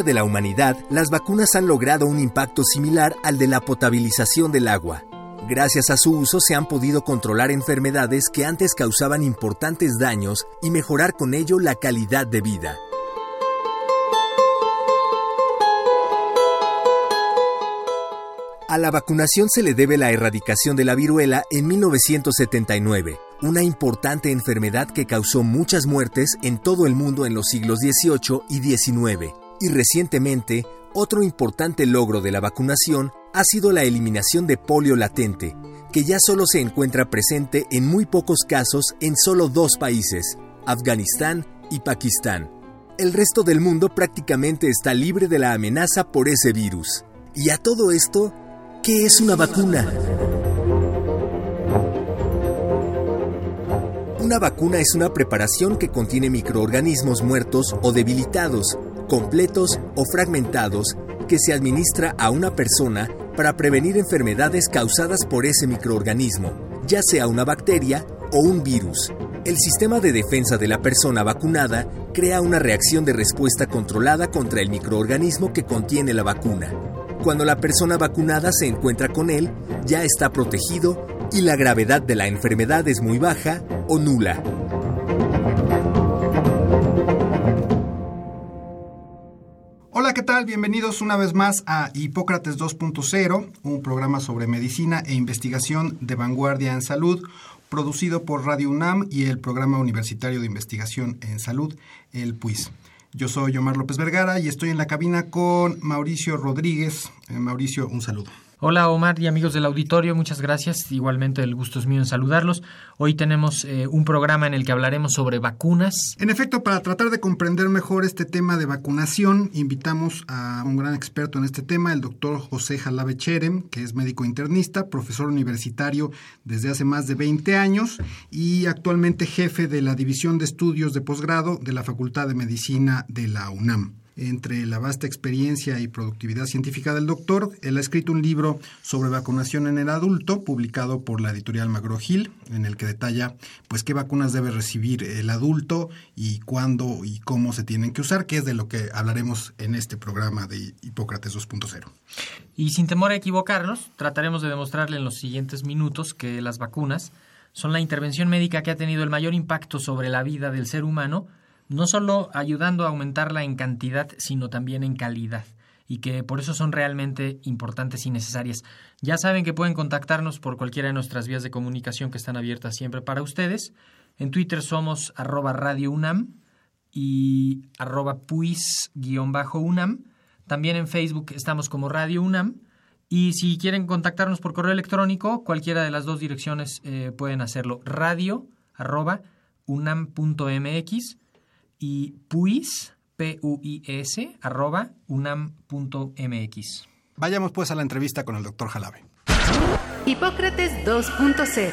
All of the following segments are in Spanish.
De la humanidad, las vacunas han logrado un impacto similar al de la potabilización del agua. Gracias a su uso se han podido controlar enfermedades que antes causaban importantes daños y mejorar con ello la calidad de vida. A la vacunación se le debe la erradicación de la viruela en 1979, una importante enfermedad que causó muchas muertes en todo el mundo en los siglos XVIII y XIX. Y recientemente, otro importante logro de la vacunación ha sido la eliminación de polio latente, que ya solo se encuentra presente en muy pocos casos en solo dos países, Afganistán y Pakistán. El resto del mundo prácticamente está libre de la amenaza por ese virus. Y a todo esto, ¿qué es una vacuna? Una vacuna es una preparación que contiene microorganismos muertos o debilitados, completos o fragmentados, que se administra a una persona para prevenir enfermedades causadas por ese microorganismo, ya sea una bacteria o un virus. El sistema de defensa de la persona vacunada crea una reacción de respuesta controlada contra el microorganismo que contiene la vacuna. Cuando la persona vacunada se encuentra con él, ya está protegido y la gravedad de la enfermedad es muy baja o nula. Bienvenidos una vez más a Hipócrates 2.0, un programa sobre medicina e investigación de vanguardia en salud, producido por Radio UNAM y el Programa Universitario de Investigación en Salud, el PUIS. Yo soy Omar López Vergara y estoy en la cabina con Mauricio Rodríguez. Eh, Mauricio, un saludo. Hola Omar y amigos del auditorio, muchas gracias. Igualmente el gusto es mío en saludarlos. Hoy tenemos eh, un programa en el que hablaremos sobre vacunas. En efecto, para tratar de comprender mejor este tema de vacunación, invitamos a un gran experto en este tema, el doctor José Jalabe Cherem, que es médico internista, profesor universitario desde hace más de 20 años y actualmente jefe de la División de Estudios de Posgrado de la Facultad de Medicina de la UNAM. Entre la vasta experiencia y productividad científica del doctor, él ha escrito un libro sobre vacunación en el adulto, publicado por la editorial Magro Gil, en el que detalla pues qué vacunas debe recibir el adulto y cuándo y cómo se tienen que usar, que es de lo que hablaremos en este programa de Hipócrates 2.0. Y sin temor a equivocarnos, trataremos de demostrarle en los siguientes minutos que las vacunas son la intervención médica que ha tenido el mayor impacto sobre la vida del ser humano, no solo ayudando a aumentarla en cantidad, sino también en calidad, y que por eso son realmente importantes y necesarias. Ya saben que pueden contactarnos por cualquiera de nuestras vías de comunicación que están abiertas siempre para ustedes. En Twitter somos arroba Radio UNAM y arroba puis-UNAM. También en Facebook estamos como Radio UNAM. Y si quieren contactarnos por correo electrónico, cualquiera de las dos direcciones eh, pueden hacerlo. Radio arroba unam.mx y puis, P-U-I-S, arroba unam.mx. Vayamos pues a la entrevista con el doctor Jalabe. Hipócrates 2.0.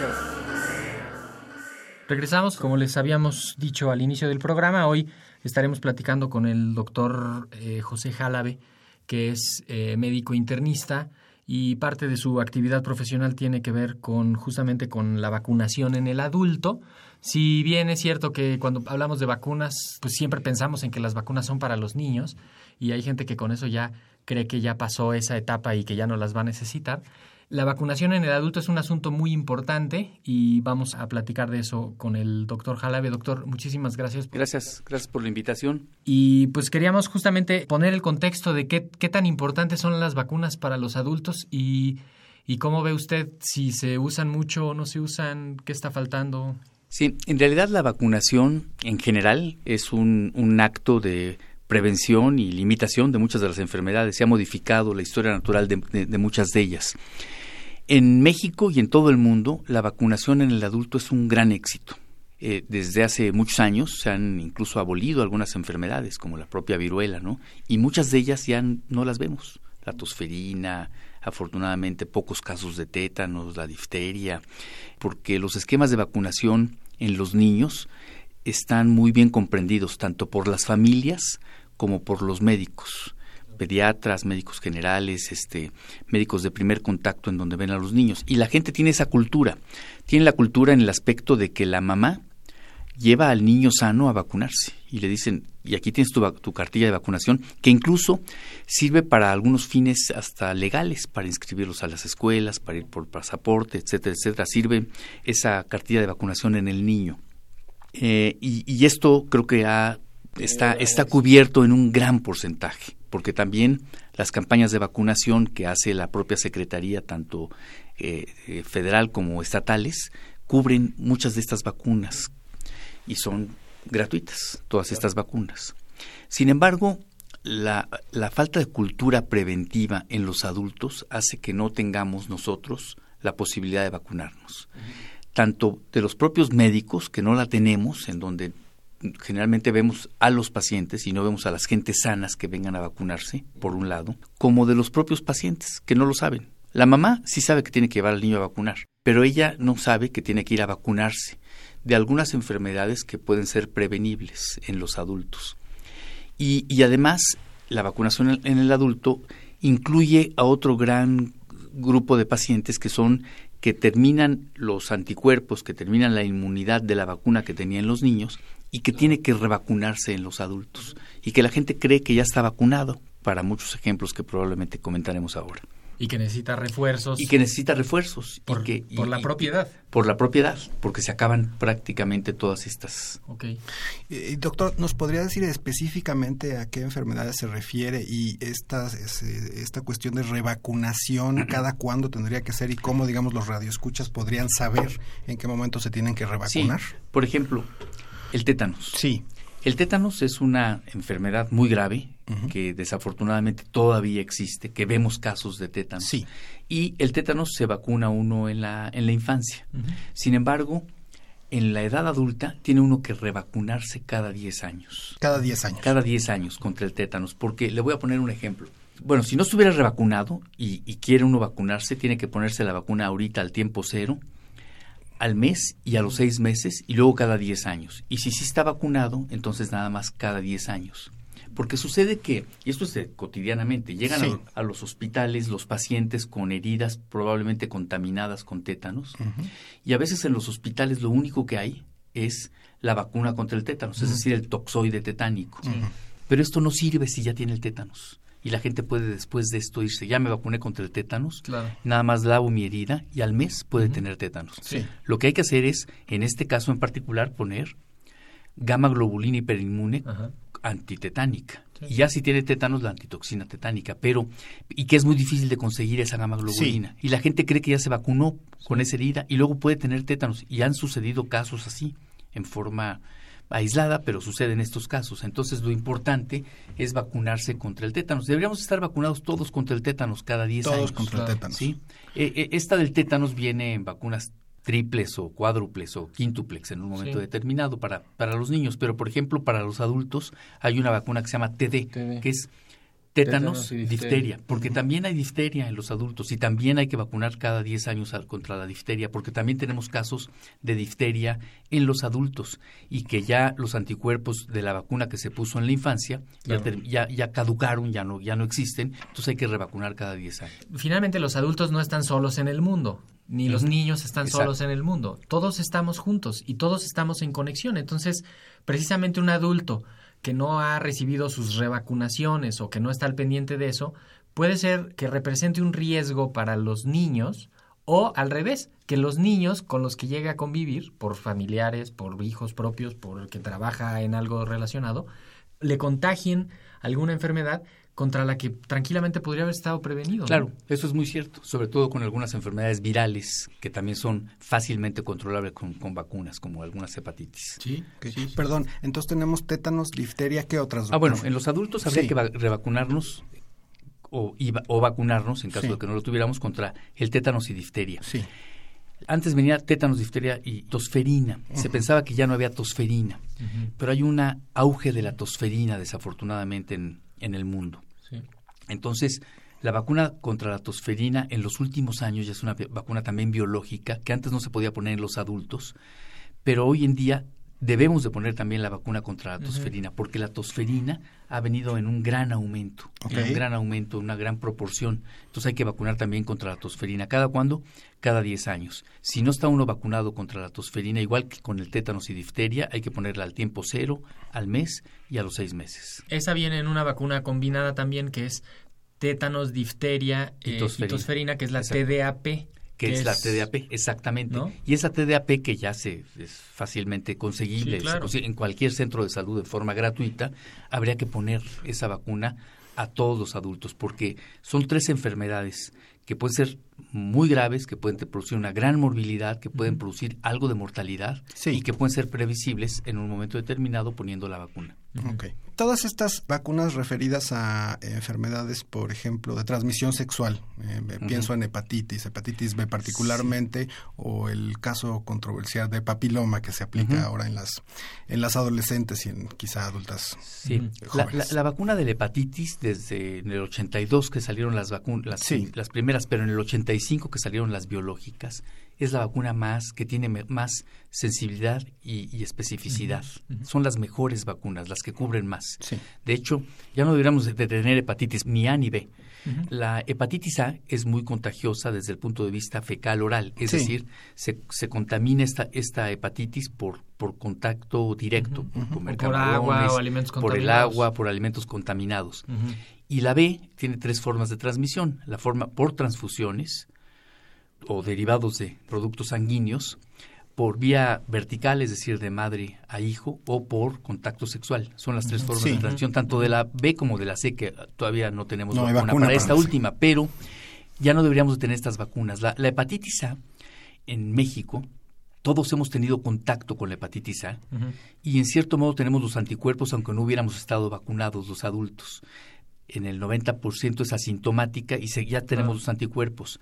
Regresamos, como les habíamos dicho al inicio del programa, hoy estaremos platicando con el doctor eh, José Jalabe, que es eh, médico internista y parte de su actividad profesional tiene que ver con justamente con la vacunación en el adulto. Si bien es cierto que cuando hablamos de vacunas, pues siempre pensamos en que las vacunas son para los niños y hay gente que con eso ya cree que ya pasó esa etapa y que ya no las va a necesitar. La vacunación en el adulto es un asunto muy importante y vamos a platicar de eso con el doctor Jalabe. Doctor, muchísimas gracias. Gracias, gracias por la invitación. Y pues queríamos justamente poner el contexto de qué, qué tan importantes son las vacunas para los adultos y, y cómo ve usted si se usan mucho o no se usan, qué está faltando. Sí, en realidad la vacunación en general es un, un acto de prevención y limitación de muchas de las enfermedades. Se ha modificado la historia natural de, muchas de ellas. En México y en todo el mundo, la vacunación en el adulto es un gran éxito. Eh, desde hace muchos años se han incluso abolido algunas enfermedades, como la propia viruela, ¿no? Y muchas de ellas ya no las vemos. La tosferina, afortunadamente pocos casos de tétanos, la difteria, porque los esquemas de vacunación en los niños están muy bien comprendidos tanto por las familias como por los médicos pediatras, médicos generales, este, médicos de primer contacto en donde ven a los niños. Y la gente tiene esa cultura. Tiene la cultura en el aspecto de que la mamá lleva al niño sano a vacunarse y le dicen, y aquí tienes tu, cartilla de vacunación, que incluso sirve para algunos fines hasta legales, para inscribirlos a las escuelas, para ir por pasaporte, etcétera, etcétera. Sirve esa cartilla de vacunación en el niño. Eh, y, y, esto creo que ha, está, está cubierto en un gran porcentaje, porque también las campañas de vacunación que hace la propia Secretaría, tanto eh, eh, federal como estatales, cubren muchas de estas vacunas y son gratuitas, todas estas vacunas. Sin embargo, la, la, falta de cultura preventiva en los adultos hace que no tengamos nosotros la posibilidad de vacunarnos. Tanto de los propios médicos, que no la tenemos, en donde generalmente vemos a los pacientes y no vemos a las gentes sanas que vengan a vacunarse, por un lado, como de los propios pacientes, que no lo saben. La mamá sí sabe que tiene que llevar al niño a vacunar, pero ella no sabe que tiene que ir a vacunarse de algunas enfermedades que pueden ser prevenibles en los adultos. Y, y además, la vacunación en el adulto incluye a otro gran grupo de pacientes que son que terminan los anticuerpos, que terminan la inmunidad de la vacuna que tenían los niños y que tiene que revacunarse en los adultos y que la gente cree que ya está vacunado para muchos ejemplos que probablemente comentaremos ahora. Y que necesita refuerzos. Y que necesita refuerzos. Por, y que, por y, la propiedad. por la propiedad, porque se acaban prácticamente todas estas. Ok. Eh, doctor, ¿nos podría decir específicamente a qué enfermedades se refiere y esta, esta cuestión de revacunación, cada cuándo tendría que ser y cómo, digamos, los radioescuchas podrían saber en qué momento se tienen que revacunar? Sí. Por ejemplo, el tétanos. Sí. El tétanos es una enfermedad muy grave uh -huh. que desafortunadamente todavía existe, que vemos casos de tétanos. Sí. Y el tétanos se vacuna uno en la, en la infancia. Uh -huh. Sin embargo, en la edad adulta tiene uno que revacunarse cada 10 años. Cada 10 años. Cada 10 años contra el tétanos, porque le voy a poner un ejemplo. Bueno, si no estuviera revacunado y, y quiere uno vacunarse, tiene que ponerse la vacuna ahorita al tiempo cero al mes y a los seis meses y luego cada diez años. Y si sí está vacunado, entonces nada más cada diez años. Porque sucede que, y esto es de, cotidianamente, llegan sí. a, a, los hospitales los pacientes con heridas probablemente contaminadas con tétanos uh -huh. y a veces en los hospitales lo único que hay es la vacuna contra el tétanos, uh -huh. es decir, el toxoide tetánico. Uh -huh. Pero esto no sirve si ya tiene el tétanos y la gente puede después de esto irse, ya me vacuné contra el tétanos, claro. nada más lavo mi herida y al mes puede uh -huh. tener tétanos. Sí. Lo que hay que hacer es, en este caso en particular, poner gamma globulina hiperinmune uh -huh. antitetánica. Sí. Y ya si tiene tétanos, la antitoxina tetánica, pero, y que es muy difícil de conseguir esa gamma globulina. Sí. Y la gente cree que ya se vacunó con esa herida y luego puede tener tétanos. Y han sucedido casos así, en forma aislada, pero sucede en estos casos. Entonces, lo importante es vacunarse contra el tétanos. Deberíamos estar vacunados todos contra el tétanos cada 10 años. Todos contra el tétanos. ¿sí? Eh, eh, esta del tétanos viene en vacunas triples o cuádruples o quíntuplex en un momento sí. determinado para, para los niños, pero por ejemplo para los adultos hay una vacuna que se llama TD, TD. que es tétanos, difteria, difteria porque uh -huh. también hay difteria en los adultos y también hay que vacunar cada 10 años contra la difteria, porque también tenemos casos de difteria en los adultos y que ya los anticuerpos de la vacuna que se puso en la infancia claro. ya, ya, ya, caducaron, ya no, ya no existen, entonces hay que revacunar cada 10 años. Finalmente los adultos no están solos en el mundo, ni uh -huh. los niños están Exacto. solos en el mundo, todos estamos juntos y todos estamos en conexión, entonces precisamente un adulto que no ha recibido sus revacunaciones o que no está al pendiente de eso, puede ser que represente un riesgo para los niños o al revés, que los niños con los que llega a convivir, por familiares, por hijos propios, por el que trabaja en algo relacionado, le contagien alguna enfermedad contra la que tranquilamente podría haber estado prevenido. Claro, ¿no? eso es muy cierto, sobre todo con algunas enfermedades virales que también son fácilmente controlables con, con vacunas, como algunas hepatitis. Sí, okay. sí, Perdón, entonces tenemos tétanos, difteria, ¿qué otras? Ah, bueno, en los adultos habría sí. que revacunarnos o, o vacunarnos, en caso de que no lo tuviéramos, contra el tétanos y difteria. Sí. Antes venía tétanos, difteria y tosferina. Se pensaba que ya no había tosferina, pero hay un auge de la tosferina, desafortunadamente, en, en el mundo. Entonces, la vacuna contra la tosferina en los últimos años ya es una vacuna también biológica, que antes no se podía poner en los adultos, pero hoy en día debemos de poner también la vacuna contra la tosferina, porque la tosferina ha venido en un gran aumento, en un gran aumento, una gran proporción. Entonces hay que vacunar también contra la tosferina. ¿Cada cuándo? Cada 10 años. Si no está uno vacunado contra la tosferina, igual que con el tétanos y difteria, hay que ponerla al tiempo cero, al mes y a los seis meses. Esa viene en una vacuna combinada también que es tétanos, difteria y, eh, tosferina. que es la TDAP que es, la TDAP, exactamente. Y esa TDAP que ya se es fácilmente conseguible en cualquier centro de salud de forma gratuita, habría que poner esa vacuna a todos los adultos, porque son tres enfermedades que pueden ser muy graves, que pueden producir una gran morbilidad, que pueden producir algo de mortalidad y que pueden ser previsibles en un momento determinado poniendo la vacuna. Okay. Todas estas vacunas referidas a enfermedades, por ejemplo, de transmisión sexual, eh, pienso en hepatitis, hepatitis B particularmente, o el caso controversial de papiloma que se aplica ahora en las en las adolescentes y en quizá adultas. Sí, la, vacuna de la hepatitis desde el 82 que salieron las vacunas, las, las primeras, pero en el 85 que salieron las biológicas, es la vacuna más que tiene más sensibilidad y, especificidad. Son las mejores vacunas, las que cubren más. De hecho, ya no deberíamos de tener hepatitis ni A ni B. La hepatitis A es muy contagiosa desde el punto de vista fecal oral, es decir, se, se, contamina esta, esta hepatitis por, por contacto directo, por agua o alimentos por el agua, por alimentos contaminados. Y la B tiene tres formas de transmisión, la forma por transfusiones, o derivados de productos sanguíneos por vía vertical, es decir, de madre a hijo, o por contacto sexual. Son las tres formas de transmisión, tanto de la B como de la C, que todavía no tenemos vacuna, para esta última, pero ya no deberíamos tener estas vacunas. La, hepatitis A en México, todos hemos tenido contacto con la hepatitis A y en cierto modo tenemos los anticuerpos aunque no hubiéramos estado vacunados los adultos. En el 90% es asintomática y ya tenemos los anticuerpos.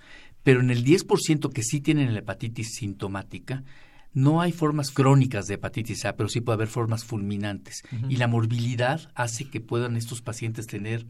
Pero en el 10% que sí tienen la hepatitis sintomática, no hay formas crónicas de hepatitis A, pero sí puede haber formas fulminantes. Y la morbilidad hace que puedan estos pacientes tener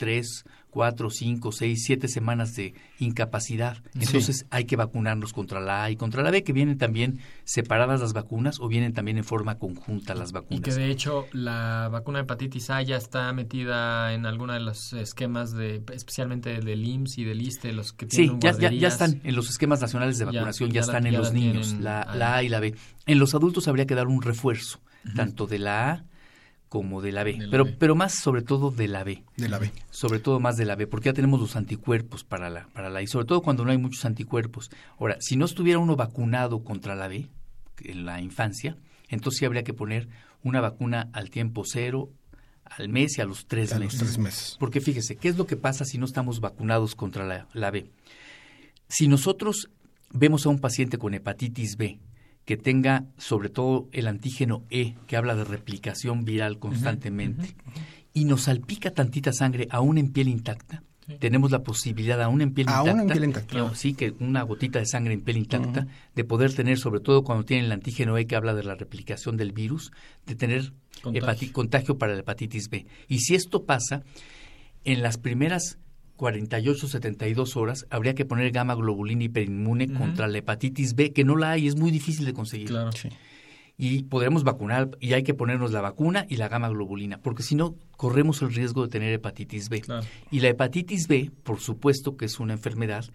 tres, cuatro, cinco, seis, siete semanas de incapacidad. Entonces hay que vacunarnos contra la A y contra la B, que vienen también separadas las vacunas o vienen también en forma conjunta las vacunas. Y que de hecho la vacuna de hepatitis A ya está metida en alguno de los esquemas de, especialmente del IMSS y del ISTE, los que tienen Sí, ya, ya, están en los esquemas nacionales de vacunación, ya, están en los niños, la, la, A y la B. En los adultos habría que dar un refuerzo, tanto de la A como de la B, pero, pero más sobre todo de la B. De la B. Sobre todo más de la B, porque ya tenemos los anticuerpos para la, para la y sobre todo cuando no hay muchos anticuerpos. Ahora, si no estuviera uno vacunado contra la B en la infancia, entonces sí habría que poner una vacuna al tiempo cero, al mes y a los tres, meses. Los tres meses. Porque fíjese, ¿qué es lo que pasa si no estamos vacunados contra la, la B? Si nosotros vemos a un paciente con hepatitis B que tenga sobre todo el antígeno E, que habla de replicación viral constantemente, y nos salpica tantita sangre aún en piel intacta, tenemos la posibilidad aún en piel intacta, sí, que una gotita de sangre en piel intacta, de poder tener, sobre todo cuando tienen el antígeno E que habla de la replicación del virus, de tener contagio, contagio para la hepatitis B. Y si esto pasa, en las primeras 48, 72 horas, habría que poner gamma globulina hiperinmune contra la hepatitis B, que no la hay, es muy difícil de conseguir. Claro. Y podremos vacunar, y hay que ponernos la vacuna y la gamma globulina, porque si no, corremos el riesgo de tener hepatitis B. Y la hepatitis B, por supuesto que es una enfermedad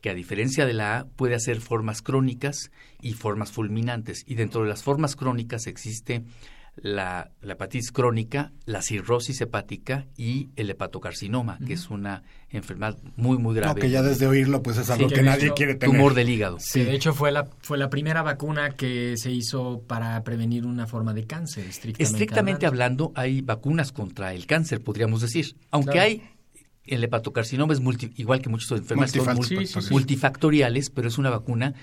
que a diferencia de la A puede hacer formas crónicas y formas fulminantes. Y dentro de las formas crónicas existe la, hepatitis crónica, la cirrosis hepática y el hepatocarcinoma, que es una enfermedad muy, muy grave. que ya desde oírlo, pues es algo que, nadie quiere tener. Tumor del hígado. Sí, de hecho fue la, fue la primera vacuna que se hizo para prevenir una forma de cáncer, estrictamente, estrictamente hablando. hay vacunas contra el cáncer, podríamos decir. Aunque hay el hepatocarcinoma es igual que muchas enfermedades multifactoriales, pero es una vacuna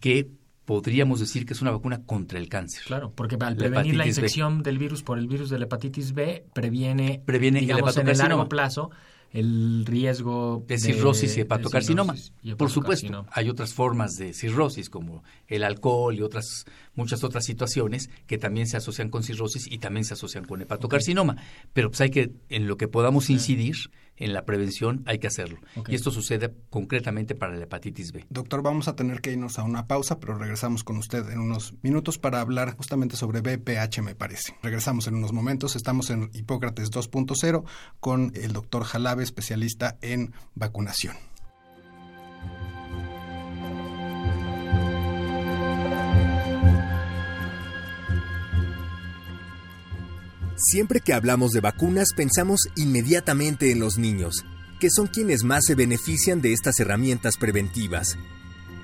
que podríamos decir que es una vacuna contra el cáncer. Claro, porque al prevenir la infección del virus por el virus de la hepatitis B, previene, previene digamos, en el largo plazo el riesgo de cirrosis y hepatocarcinoma. de cirrosis y Por supuesto, hepatocarcinoma. hay otras formas de cirrosis como el alcohol y otras muchas otras situaciones que también se asocian con cirrosis y también se asocian con hepatocarcinoma, pero pues hay que en lo que podamos incidir en la prevención hay que hacerlo. Y esto sucede concretamente para la hepatitis B. Doctor, vamos a tener que irnos a una pausa, pero regresamos con usted en unos minutos para hablar justamente sobre BPH, me parece. Regresamos en unos momentos. Estamos en Hipócrates 2.0 con el doctor Jalabe, especialista en vacunación. Siempre que hablamos de vacunas pensamos inmediatamente en los niños, que son quienes más se benefician de estas herramientas preventivas.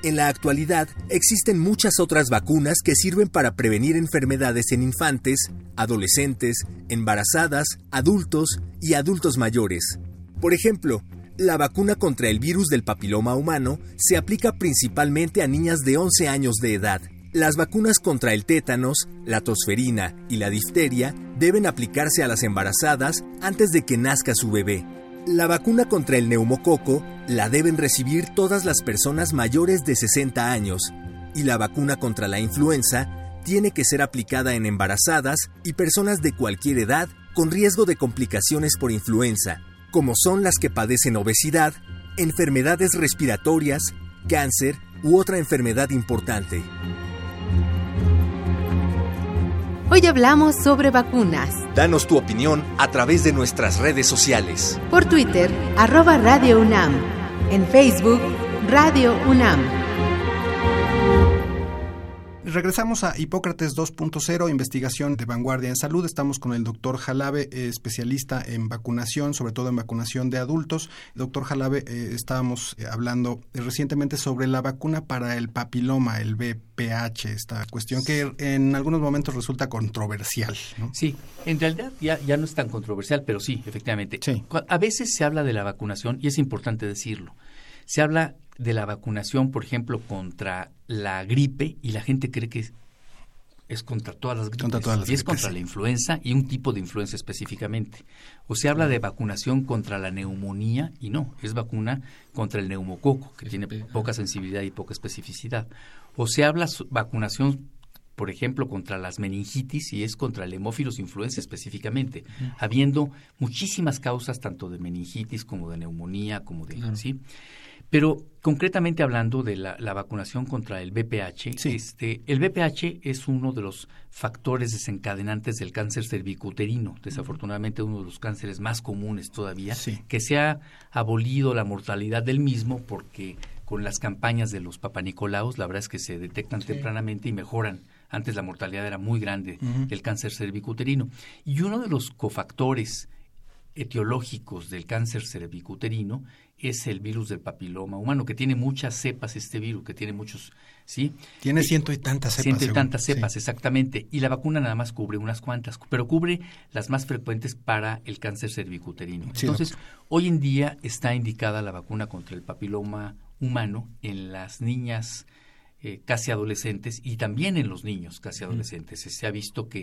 En la actualidad existen muchas otras vacunas que sirven para prevenir enfermedades en infantes, adolescentes, embarazadas, adultos y adultos mayores. Por ejemplo, la vacuna contra el virus del papiloma humano se aplica principalmente a niñas de 11 años de edad. Las vacunas contra el tétanos, la tosferina y la difteria deben aplicarse a las embarazadas antes de que nazca su bebé. La vacuna contra el neumococo la deben recibir todas las personas mayores de 60 años y la vacuna contra la influenza tiene que ser aplicada en embarazadas y personas de cualquier edad con riesgo de complicaciones por influenza, como son las que padecen obesidad, enfermedades respiratorias, cáncer u otra enfermedad importante. Hoy hablamos sobre vacunas. Danos tu opinión a través de nuestras redes sociales. Por Twitter, arroba Radio UNAM. En Facebook, Radio UNAM. Regresamos a Hipócrates 2.0, investigación de vanguardia en salud. Estamos con el doctor Jalabe, eh, especialista en vacunación, sobre todo en vacunación de adultos. Doctor Jalabe, eh, estábamos eh, hablando recientemente sobre la vacuna para el papiloma, el BPH, esta cuestión que en algunos momentos resulta controversial. ¿no? Sí, en realidad ya, ya no es tan controversial, pero sí, efectivamente. Sí. A veces se habla de la vacunación, y es importante decirlo. Se habla de la vacunación, por ejemplo, contra la gripe, y la gente cree que es, es contra todas las gripes. Contra todas las y es gripes, contra la influenza y un tipo de influenza específicamente. O se habla de vacunación contra la neumonía, y no, es vacuna contra el neumococo, que tiene poca sensibilidad y poca especificidad. O se habla vacunación por ejemplo, contra las meningitis y es contra el hemófilos influenza específicamente, habiendo muchísimas causas tanto de meningitis como de neumonía, como de... Claro. ¿sí? Pero concretamente hablando de la, la vacunación contra el BPH, Sí. este, el BPH es uno de los factores desencadenantes del cáncer cervicuterino, desafortunadamente uno de los cánceres más comunes todavía, Sí. que se ha abolido la mortalidad del mismo porque con las campañas de los papanicolaos, la verdad es que se detectan tempranamente y mejoran. Antes la mortalidad era muy grande del cáncer cervicuterino. Y uno de los cofactores etiológicos del cáncer cervicuterino es el virus del papiloma humano, que tiene muchas cepas este virus, que tiene muchos, ¿sí? Tiene ciento y tantas cepas. Ciento y según- tantas sí. cepas, exactamente. Y la vacuna nada más cubre unas cuantas, pero cubre las más frecuentes para el cáncer cervicuterino. Sí, Entonces, hoy en día está indicada la vacuna contra el papiloma humano en las niñas eh, casi adolescentes y también en los niños casi adolescentes. Se ha visto que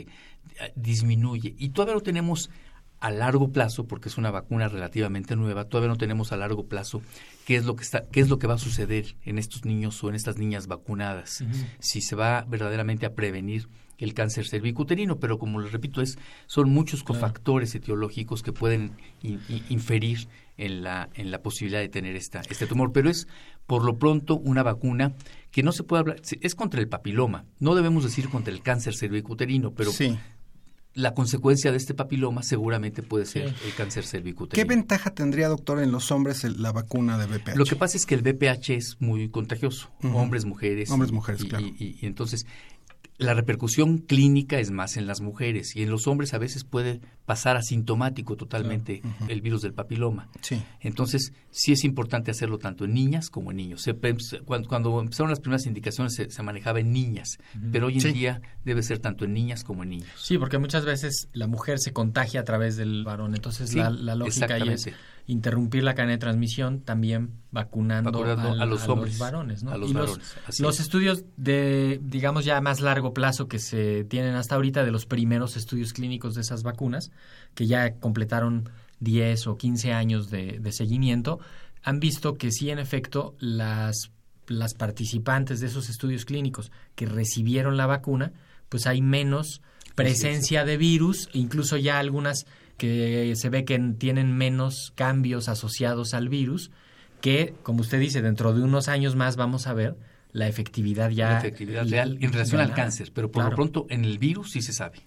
eh, disminuye. Y todavía no tenemos a largo plazo, porque es una vacuna relativamente nueva, todavía no tenemos a largo plazo qué es lo que está, qué es lo que va a suceder en estos niños o en estas niñas vacunadas, si se va verdaderamente a prevenir el cáncer cervicuterino, pero como les repito, es, son muchos cofactores etiológicos que pueden in- in- inferir en la, en la posibilidad de tener esta, este tumor, pero es por lo pronto una vacuna que no se puede hablar, es contra el papiloma, no debemos decir contra el cáncer cervicuterino, pero Sí. La consecuencia de este papiloma seguramente puede ser Sí. el cáncer ¿Qué cervicuterino. ventaja tendría, doctor, en los hombres el- la vacuna de BPH? Lo que pasa es que el BPH es muy contagioso, hombres, mujeres. Hombres, mujeres, y- claro. Y, y- y entonces la repercusión clínica es más en las mujeres y en los hombres a veces puede pasar asintomático totalmente el virus del papiloma. Sí. Entonces, sí es importante hacerlo tanto en niñas como en niños. Se cuando, cuando empezaron las primeras indicaciones se, se manejaba en niñas, pero hoy en Sí. día debe ser tanto en niñas como en niños. Sí, porque muchas veces la mujer se contagia a través del varón. Entonces Sí, la, la lógica ahí es exactamente. Interrumpir la cadena de transmisión también vacunando, Vacunando al- a los hombres, varones. ¿no? a los y los, varones, los es. estudios de, digamos, ya a más largo plazo que se tienen hasta ahorita de los primeros estudios clínicos de esas vacunas, que ya completaron 10 o 15 años de, de seguimiento, han visto que sí, en efecto, las, las participantes de esos estudios clínicos que recibieron la vacuna, pues hay menos presencia de virus, incluso ya algunas que se ve que tienen menos cambios asociados al virus, que, como usted dice, dentro de unos años más vamos a ver la efectividad ya. La efectividad real en relación al cáncer, pero por lo pronto en el virus sí se sabe.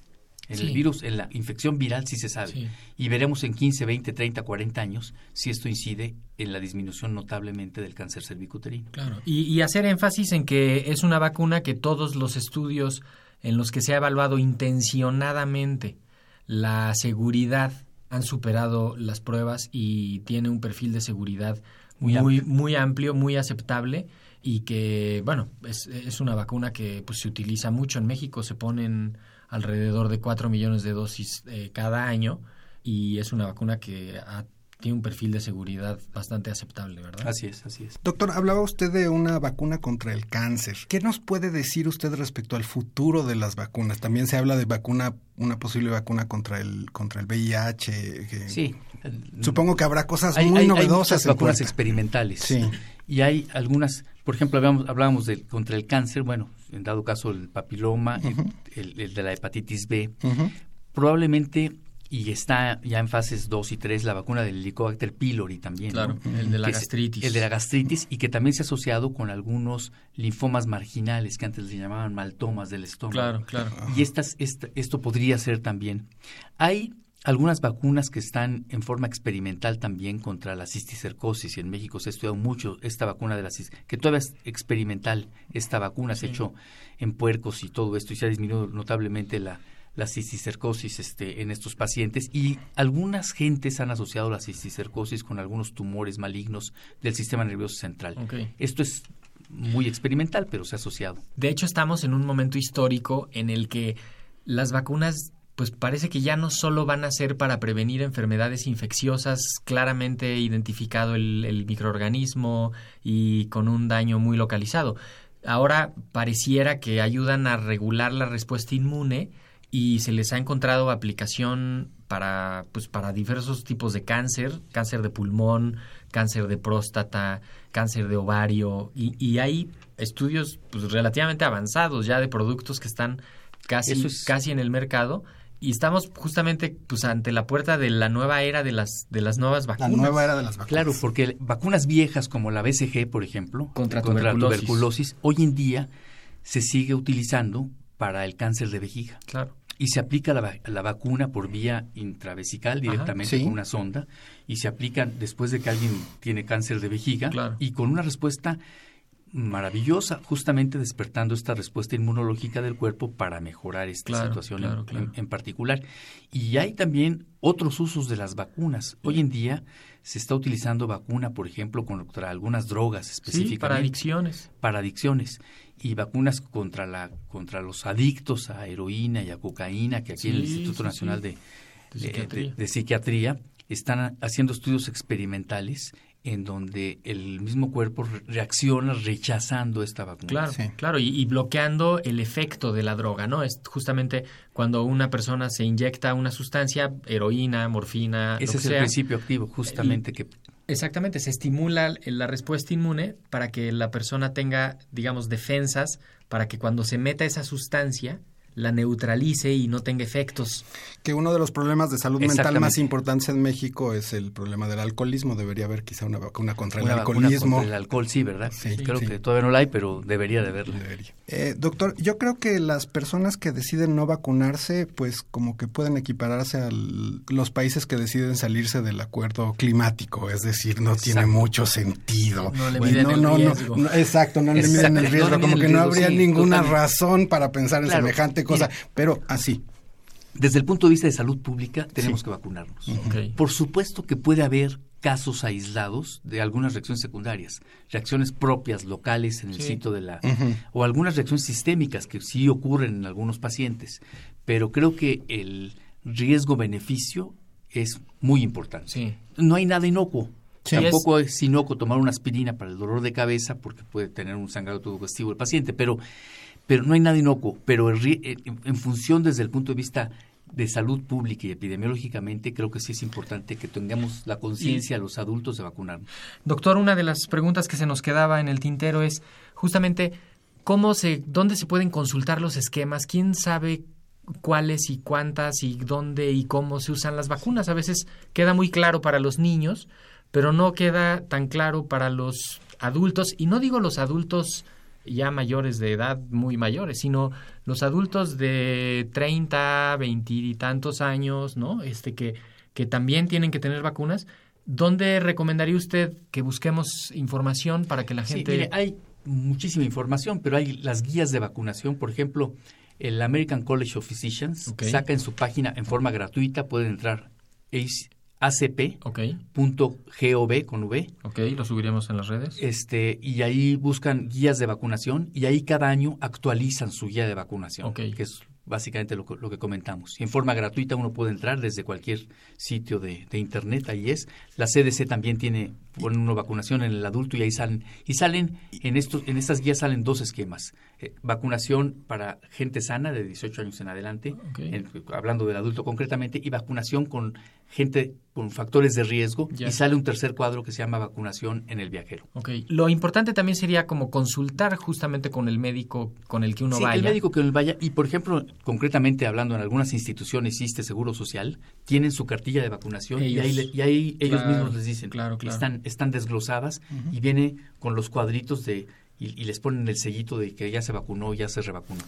En el virus, en la infección viral sí se sabe. Y veremos en 15, 20, 30, 40 años si esto incide en la disminución notablemente del cáncer cervicuterino. Claro. Y, y hacer énfasis en que es una vacuna que todos los estudios en los que se ha evaluado intencionadamente la seguridad han superado las pruebas y tiene un perfil de seguridad muy, muy, amplio. muy amplio, muy aceptable y que, bueno, es, es, una vacuna que pues, se utiliza mucho en México, se ponen alrededor de 4 millones de dosis eh, cada año y es una vacuna que ha tiene un perfil de seguridad bastante aceptable, ¿verdad? Así es, así es. Doctor, hablaba usted de una vacuna contra el cáncer. ¿Qué nos puede decir usted respecto al futuro de las vacunas? También se habla de vacuna, una posible vacuna contra el contra el VIH. Que sí. Supongo que habrá cosas muy hay, novedosas. Hay vacunas experimentales. Sí. Y hay algunas, por ejemplo, hablábamos, hablábamos de contra el cáncer, bueno, en dado caso el papiloma, uh -huh. el, el, de la hepatitis B. Uh -huh. Probablemente y está ya en fases 2 y 3 la vacuna del Helicobacter pylori también. Claro, ¿no? el de la que gastritis. El de la gastritis y que también se ha asociado con algunos linfomas marginales que antes se llamaban maltomas del estómago. Claro, claro. Y estas, esta, esto podría ser también. Hay algunas vacunas que están en forma experimental también contra la cisticercosis. Y en México se ha estudiado mucho esta vacuna de la cisticercosis, que todavía es experimental esta vacuna, sí. se ha hecho en puercos y todo esto, y se ha disminuido notablemente la la cisticercosis este, en estos pacientes y algunas gentes han asociado la cisticercosis con algunos tumores malignos del sistema nervioso central. Okay. Esto es muy experimental, pero se ha asociado. De hecho, estamos en un momento histórico en el que las vacunas pues parece que ya no solo van a ser para prevenir enfermedades infecciosas, claramente identificado el, el microorganismo y con un daño muy localizado. Ahora pareciera que ayudan a regular la respuesta inmune, y se les ha encontrado aplicación para pues para diversos tipos de cáncer, cáncer de pulmón, cáncer de próstata, cáncer de ovario y, y hay estudios pues, relativamente avanzados ya de productos que están casi es... casi en el mercado y estamos justamente pues ante la puerta de la nueva era de las de las nuevas vacunas. La nueva era de las vacunas. Claro, porque vacunas viejas como la BCG, por ejemplo, contra, contra tuberculosis. la tuberculosis, hoy en día se sigue utilizando para el cáncer de vejiga. Claro. Y se aplica la, la vacuna por vía intravesical directamente Ajá, sí. con una sonda y se aplica después de que alguien tiene cáncer de vejiga claro. y con una respuesta maravillosa, justamente despertando esta respuesta inmunológica del cuerpo para mejorar esta claro, situación claro, en, claro. En, en, particular. Y hay también otros usos de las vacunas. Hoy en día se está utilizando vacuna, por ejemplo, contra algunas drogas específicamente. Sí, para adicciones. Para adicciones. Y vacunas contra, la, contra los adictos a heroína y a cocaína, que aquí sí, en el Instituto sí, Nacional sí. De, de, psiquiatría. de, Psiquiatría están haciendo estudios experimentales en donde el mismo cuerpo reacciona rechazando esta vacuna. Claro, sí. claro, y, y, bloqueando el efecto de la droga, ¿no? Es justamente cuando una persona se inyecta una sustancia, heroína, morfina, ese lo es el sea, principio activo, justamente y, que exactamente se estimula la respuesta inmune para que la persona tenga, digamos, defensas para que cuando se meta esa sustancia la neutralice y no tenga efectos. Que uno de los problemas de salud mental más importantes en México es el problema del alcoholismo. Debería haber quizá una vacuna contra una el alcoholismo. Contra el alcohol, sí, ¿verdad? Sí, Creo sí. que todavía no la hay, pero debería de haberla. Debería. Eh, doctor, yo creo que las personas que deciden no vacunarse, pues como que pueden equipararse a los países que deciden salirse del acuerdo climático. Es decir, no exacto. tiene mucho sentido. No le miden no, el no, riesgo. No, exacto, no le miden el riesgo. Como que no habría sí, ninguna totalmente. razón para pensar en Claro. semejante cosa. Pero así. Desde el punto de vista de salud pública, tenemos sí. que vacunarnos. Okay. Por supuesto que puede haber casos aislados de algunas reacciones secundarias, reacciones propias, locales en el Sí. sitio de la... Uh -huh. o algunas reacciones sistémicas que sí ocurren en algunos pacientes, pero creo que el riesgo-beneficio es muy importante. Sí. No hay nada inocuo. Sí, Tampoco es- es inocuo tomar una aspirina para el dolor de cabeza porque puede tener un sangrado digestivo el paciente, pero, pero no hay nada inocuo. Pero en función desde el punto de vista de salud pública y epidemiológicamente, creo que sí es importante que tengamos la conciencia a los adultos de vacunarnos. Doctor, una de las preguntas que se nos quedaba en el tintero es justamente cómo se, dónde se pueden consultar los esquemas, quién sabe cuáles y cuántas y dónde y cómo se usan las vacunas. A veces queda muy claro para los niños, pero no queda tan claro para los adultos, y no digo los adultos ya mayores de edad, muy mayores, sino los adultos de 30, 20 y tantos años, ¿no? Este que, que también tienen que tener vacunas. ¿Dónde recomendaría usted que busquemos información para que la gente... Sí, mire, hay muchísima información, pero hay las guías de vacunación, por ejemplo, el American College of Physicians saca en su página en forma gratuita, pueden entrar acp.gov con V. Ok, lo subiremos en las redes. Este, y ahí buscan guías de vacunación y ahí cada año actualizan su guía de vacunación, que es básicamente lo, lo, que comentamos. En forma gratuita uno puede entrar desde cualquier sitio de, de internet, ahí es. La CDC también tiene ponen una vacunación en el adulto y ahí salen y salen en estos en estas guías salen dos esquemas eh, vacunación para gente sana de 18 años en adelante hablando del adulto concretamente y vacunación con gente con factores de riesgo y sale un tercer cuadro que se llama vacunación en el viajero. Okay. Lo importante también sería como consultar justamente con el médico con el que uno sí, vaya. el médico que uno vaya y por ejemplo concretamente hablando en algunas instituciones este seguro social tienen su cartilla de vacunación y ahí, y ahí ellos mismos les dicen claro, claro. están están desglosadas y viene con los cuadritos de y, les ponen el sellito de que ya se vacunó, ya se revacunó.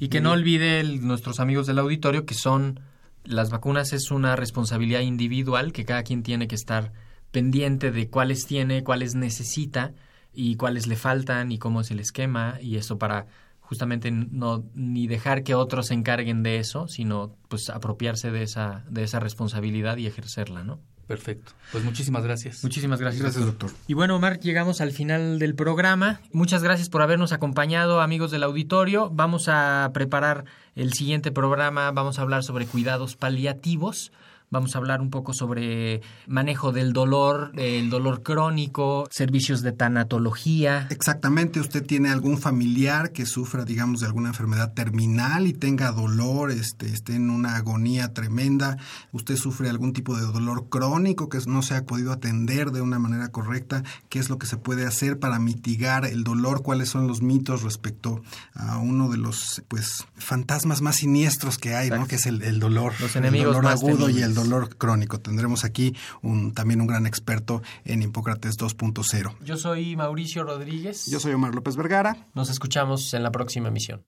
Y que no olvide nuestros amigos del auditorio que son las vacunas es una responsabilidad individual que cada quien tiene que estar pendiente de cuáles tiene, cuáles necesita y cuáles le faltan y cómo es el esquema y eso para justamente no ni dejar que otros se encarguen de eso, sino pues apropiarse de esa de esa responsabilidad y ejercerla, ¿no? Perfecto. Pues muchísimas gracias. Muchísimas gracias. Gracias, doctor. Y bueno, Omar, llegamos al final del programa. Muchas gracias por habernos acompañado, amigos del auditorio. Vamos a preparar el siguiente programa. Vamos a hablar sobre cuidados paliativos. Vamos a hablar un poco sobre manejo del dolor, el dolor crónico, servicios de tanatología. Exactamente, usted tiene algún familiar que sufra, digamos, de alguna enfermedad terminal y tenga dolor, este, esté en una agonía tremenda, usted sufre algún tipo de dolor crónico que no se ha podido atender de una manera correcta, qué es lo que se puede hacer para mitigar el dolor, cuáles son los mitos respecto a uno de los pues fantasmas más siniestros que hay, ¿no? Que es el, el dolor, los enemigos el dolor más agudo y el dolor crónico. Tendremos aquí un, también un gran experto en Hipócrates 2.0. Yo soy Mauricio Rodríguez. Yo soy Omar López Vergara. Nos escuchamos en la próxima emisión.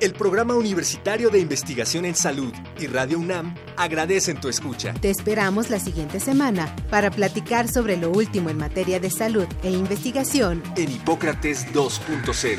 El Programa Universitario de Investigación en Salud y Radio UNAM agradecen tu escucha. Te esperamos la siguiente semana para platicar sobre lo último en materia de salud e investigación En Hipócrates 2.0.